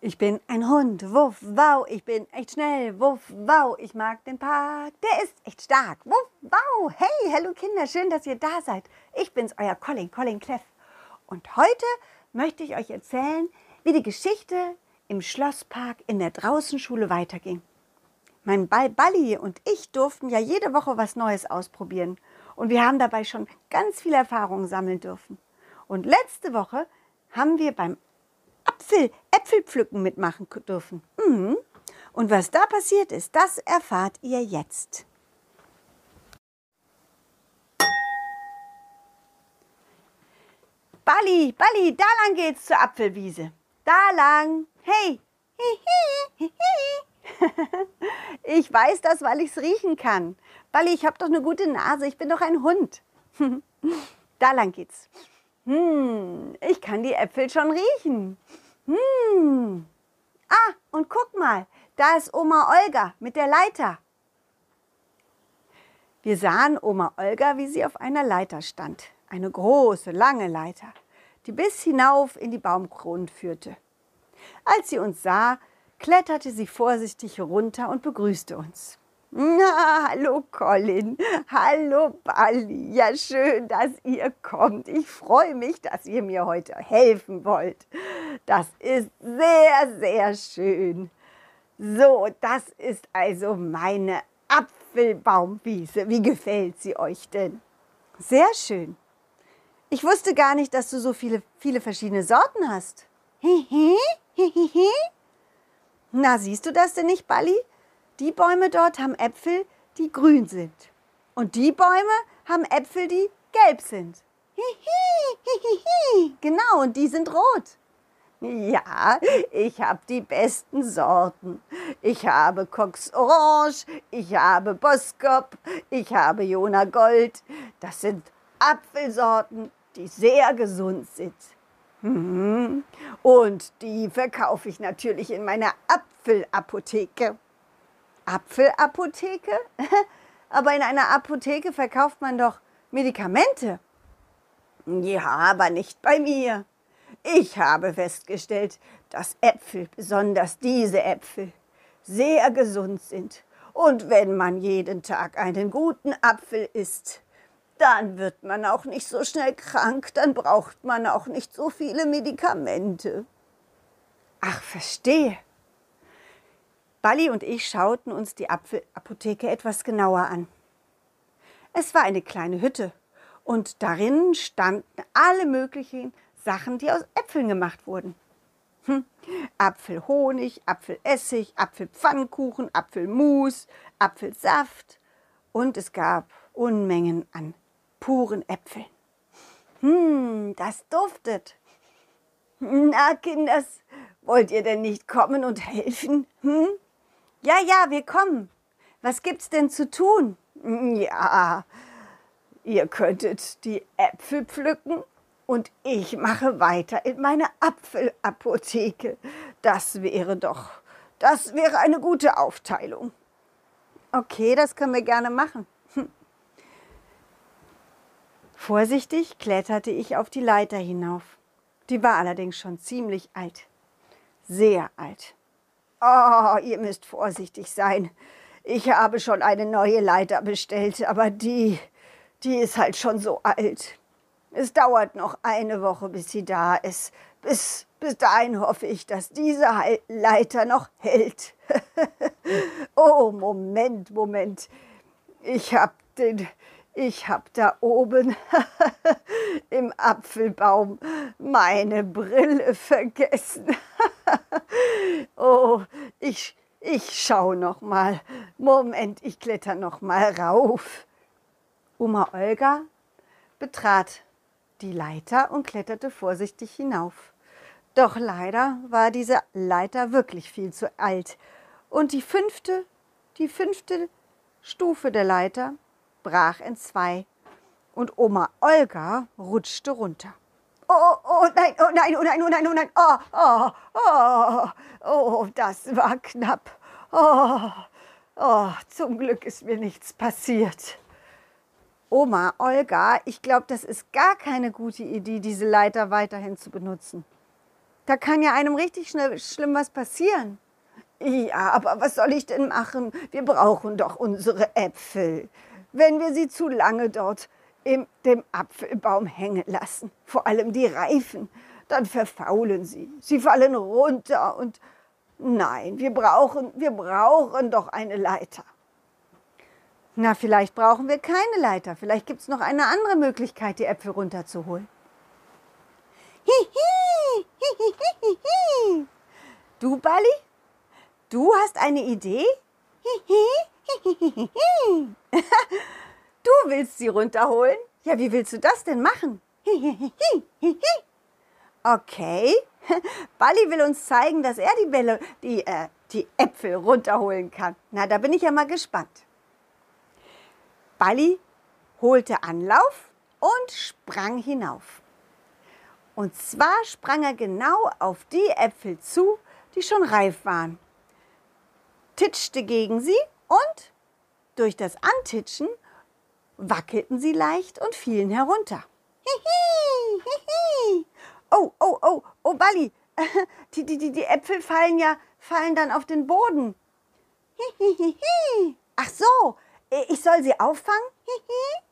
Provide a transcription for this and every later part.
Ich bin ein Hund, wuff, wow, ich bin echt schnell, wuff, wow, ich mag den Park, der ist echt stark, wuff, wow, hey, hallo Kinder, schön, dass ihr da seid. Ich bin's, euer Colin, Colin Cleff. Und heute möchte ich euch erzählen, wie die Geschichte im Schlosspark in der Draußenschule weiterging. Mein Ball Balli und ich durften ja jede Woche was Neues ausprobieren und wir haben dabei schon ganz viel Erfahrung sammeln dürfen. Und letzte Woche haben wir beim Apfel, Äpfelpflücken mitmachen dürfen. Mhm. Und was da passiert ist, das erfahrt ihr jetzt. Balli, Balli, da lang geht's zur Apfelwiese. Da lang. Hey. Ich weiß das, weil ich's riechen kann. Balli, ich habe doch eine gute Nase. Ich bin doch ein Hund. Da lang geht's. Hm, ich kann die Äpfel schon riechen. Hm. Ah, und guck mal, da ist Oma Olga mit der Leiter. Wir sahen Oma Olga, wie sie auf einer Leiter stand. Eine große, lange Leiter, die bis hinauf in die Baumkronen führte. Als sie uns sah, kletterte sie vorsichtig herunter und begrüßte uns. Na, hallo Colin, hallo Bali. Ja, schön, dass ihr kommt. Ich freue mich, dass ihr mir heute helfen wollt. Das ist sehr, sehr schön. So, das ist also meine Apfelbaumwiese. Wie gefällt sie euch denn? Sehr schön. Ich wusste gar nicht, dass du so viele, viele verschiedene Sorten hast. Na, siehst du das denn nicht, Bali? Die Bäume dort haben Äpfel, die grün sind. Und die Bäume haben Äpfel, die gelb sind. Hihi, genau, und die sind rot. Ja, ich habe die besten Sorten. Ich habe Cox Orange, ich habe Boskop, ich habe Jona Gold. Das sind Apfelsorten, die sehr gesund sind. Mhm. Und die verkaufe ich natürlich in meiner Apfelapotheke. Apfelapotheke? aber in einer Apotheke verkauft man doch Medikamente. Ja, aber nicht bei mir. Ich habe festgestellt, dass Äpfel, besonders diese Äpfel, sehr gesund sind. Und wenn man jeden Tag einen guten Apfel isst, dann wird man auch nicht so schnell krank, dann braucht man auch nicht so viele Medikamente. Ach, verstehe. Balli und ich schauten uns die Apfelapotheke etwas genauer an. Es war eine kleine Hütte und darin standen alle möglichen Sachen, die aus Äpfeln gemacht wurden. Hm. Apfelhonig, Apfelessig, Apfelpfannkuchen, Apfelmus, Apfelsaft und es gab Unmengen an puren Äpfeln. Hm, das duftet. Na, Kinders, wollt ihr denn nicht kommen und helfen? Hm? Ja, ja, wir kommen. Was gibt's denn zu tun? Ja, ihr könntet die Äpfel pflücken und ich mache weiter in meine Apfelapotheke. Das wäre doch, das wäre eine gute Aufteilung. Okay, das können wir gerne machen. Hm. Vorsichtig kletterte ich auf die Leiter hinauf. Die war allerdings schon ziemlich alt. Sehr alt. Oh, ihr müsst vorsichtig sein. Ich habe schon eine neue Leiter bestellt, aber die, die ist halt schon so alt. Es dauert noch eine Woche, bis sie da ist. Bis, bis dahin hoffe ich, dass diese Leiter noch hält. oh, Moment, Moment. Ich habe den, ich habe da oben im Apfelbaum meine Brille vergessen. oh, ich, ich schau noch mal. Moment, ich kletter noch mal rauf. Oma Olga betrat die Leiter und kletterte vorsichtig hinauf. Doch leider war diese Leiter wirklich viel zu alt. Und die fünfte, die fünfte Stufe der Leiter brach in zwei. Und Oma Olga rutschte runter oh, oh, nein, oh nein, oh nein, oh nein, oh nein, oh, oh, oh, oh, das war knapp. Oh, oh, zum Glück ist mir nichts passiert. Oma, Olga, ich glaube, das ist gar keine gute Idee, diese Leiter weiterhin zu benutzen. Da kann ja einem richtig schnell, schlimm was passieren. Ja, aber was soll ich denn machen? Wir brauchen doch unsere Äpfel. Wenn wir sie zu lange dort in dem Apfelbaum hängen lassen, vor allem die Reifen, dann verfaulen sie. Sie fallen runter und nein, wir brauchen, wir brauchen doch eine Leiter. Na, vielleicht brauchen wir keine Leiter. Vielleicht gibt es noch eine andere Möglichkeit, die Äpfel runterzuholen. Hihi, hihi, Du, Bali? Du hast eine Idee? Du willst sie runterholen? Ja, wie willst du das denn machen? Okay. Bali will uns zeigen, dass er die Bälle, die, äh, die Äpfel runterholen kann. Na, da bin ich ja mal gespannt. Bali holte Anlauf und sprang hinauf. Und zwar sprang er genau auf die Äpfel zu, die schon reif waren, titschte gegen sie und durch das Antitschen wackelten sie leicht und fielen herunter. Hihi, hihi. Oh, oh, oh, oh, Bali, die, die, die, die Äpfel fallen ja, fallen dann auf den Boden. Hihihihi. Ach so, ich soll sie auffangen? Hihi.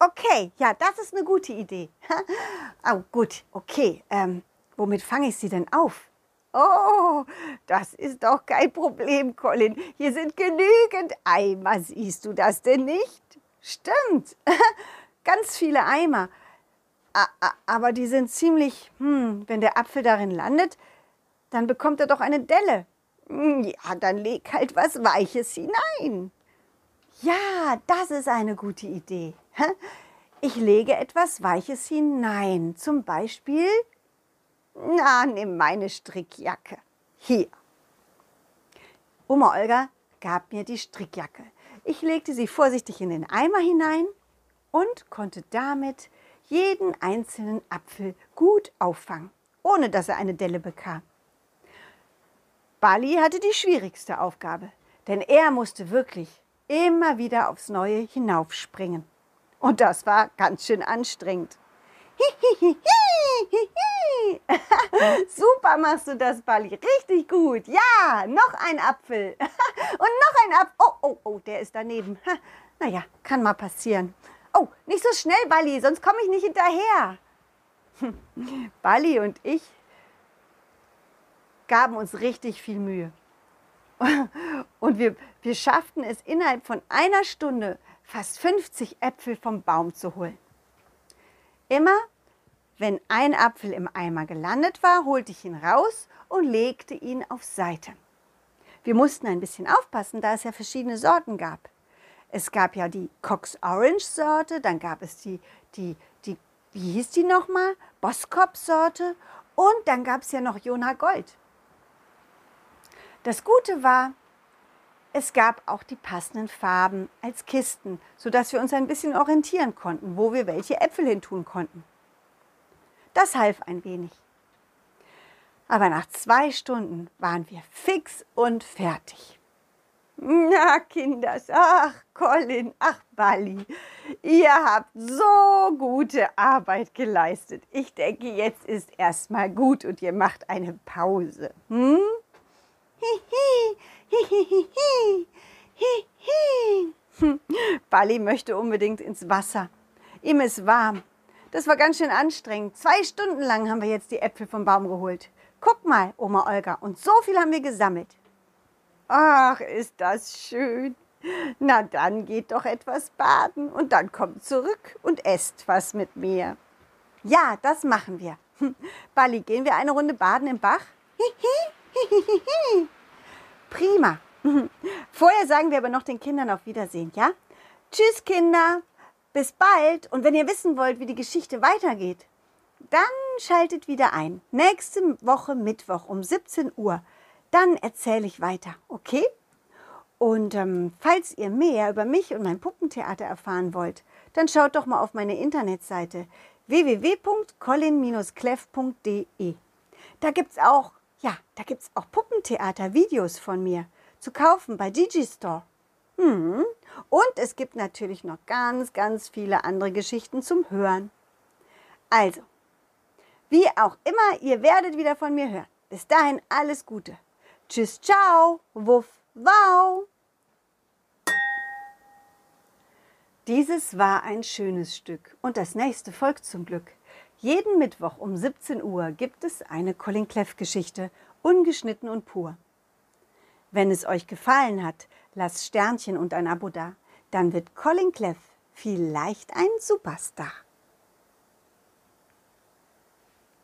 Okay, ja, das ist eine gute Idee. oh, gut, okay. Ähm, womit fange ich sie denn auf? Oh, das ist doch kein Problem, Colin. Hier sind genügend Eimer. Siehst du das denn nicht? Stimmt. Ganz viele Eimer. Aber die sind ziemlich, hm, wenn der Apfel darin landet, dann bekommt er doch eine Delle. Hm, ja, dann leg halt was Weiches hinein. Ja, das ist eine gute Idee. Ich lege etwas Weiches hinein. Zum Beispiel, na, nimm meine Strickjacke. Hier. Oma Olga gab mir die Strickjacke. Ich legte sie vorsichtig in den Eimer hinein und konnte damit jeden einzelnen Apfel gut auffangen, ohne dass er eine Delle bekam. Bali hatte die schwierigste Aufgabe, denn er musste wirklich immer wieder aufs Neue hinaufspringen. Und das war ganz schön anstrengend. Super machst du das, Bali. Richtig gut. Ja, noch ein Apfel. Und noch ein Apfel. Oh, oh, oh, der ist daneben. Naja, kann mal passieren. Oh, nicht so schnell, Bali, sonst komme ich nicht hinterher. Bali und ich gaben uns richtig viel Mühe. Und wir, wir schafften es innerhalb von einer Stunde, fast 50 Äpfel vom Baum zu holen. Immer wenn ein Apfel im Eimer gelandet war, holte ich ihn raus und legte ihn auf Seite. Wir mussten ein bisschen aufpassen, da es ja verschiedene Sorten gab. Es gab ja die Cox Orange Sorte, dann gab es die, die, die wie hieß die nochmal? Boskop Sorte und dann gab es ja noch Jona Gold. Das Gute war, es gab auch die passenden Farben als Kisten, sodass wir uns ein bisschen orientieren konnten, wo wir welche Äpfel hin tun konnten. Das half ein wenig. Aber nach zwei Stunden waren wir fix und fertig. Na, Kinders, ach, Colin, ach, Bali, ihr habt so gute Arbeit geleistet. Ich denke, jetzt ist erstmal gut und ihr macht eine Pause. Hm? Bali möchte unbedingt ins Wasser. Ihm ist warm. Das war ganz schön anstrengend. Zwei Stunden lang haben wir jetzt die Äpfel vom Baum geholt. Guck mal, Oma Olga, und so viel haben wir gesammelt. Ach, ist das schön. Na dann geht doch etwas baden und dann kommt zurück und esst was mit mir. Ja, das machen wir. Bali, gehen wir eine Runde baden im Bach? Prima. Vorher sagen wir aber noch den Kindern auf Wiedersehen, ja? Tschüss, Kinder. Bis bald. Und wenn ihr wissen wollt, wie die Geschichte weitergeht, dann schaltet wieder ein. Nächste Woche Mittwoch um 17 Uhr. Dann erzähle ich weiter, okay? Und ähm, falls ihr mehr über mich und mein Puppentheater erfahren wollt, dann schaut doch mal auf meine Internetseite www.colin-cleff.de. Da gibt's auch, ja, da gibt's auch Puppentheater-Videos von mir zu kaufen bei Digistore. Hm. Und es gibt natürlich noch ganz, ganz viele andere Geschichten zum Hören. Also, Wie auch immer, ihr werdet wieder von mir hören. Bis dahin alles Gute. Tschüss, ciao, wuff, wow. Dieses war ein schönes Stück und das nächste folgt zum Glück. Jeden Mittwoch um 17 Uhr gibt es eine Colin Cleff Geschichte, ungeschnitten und pur. Wenn es euch gefallen hat, lasst Sternchen und ein Abo da, dann wird Colin Cleff vielleicht ein Superstar.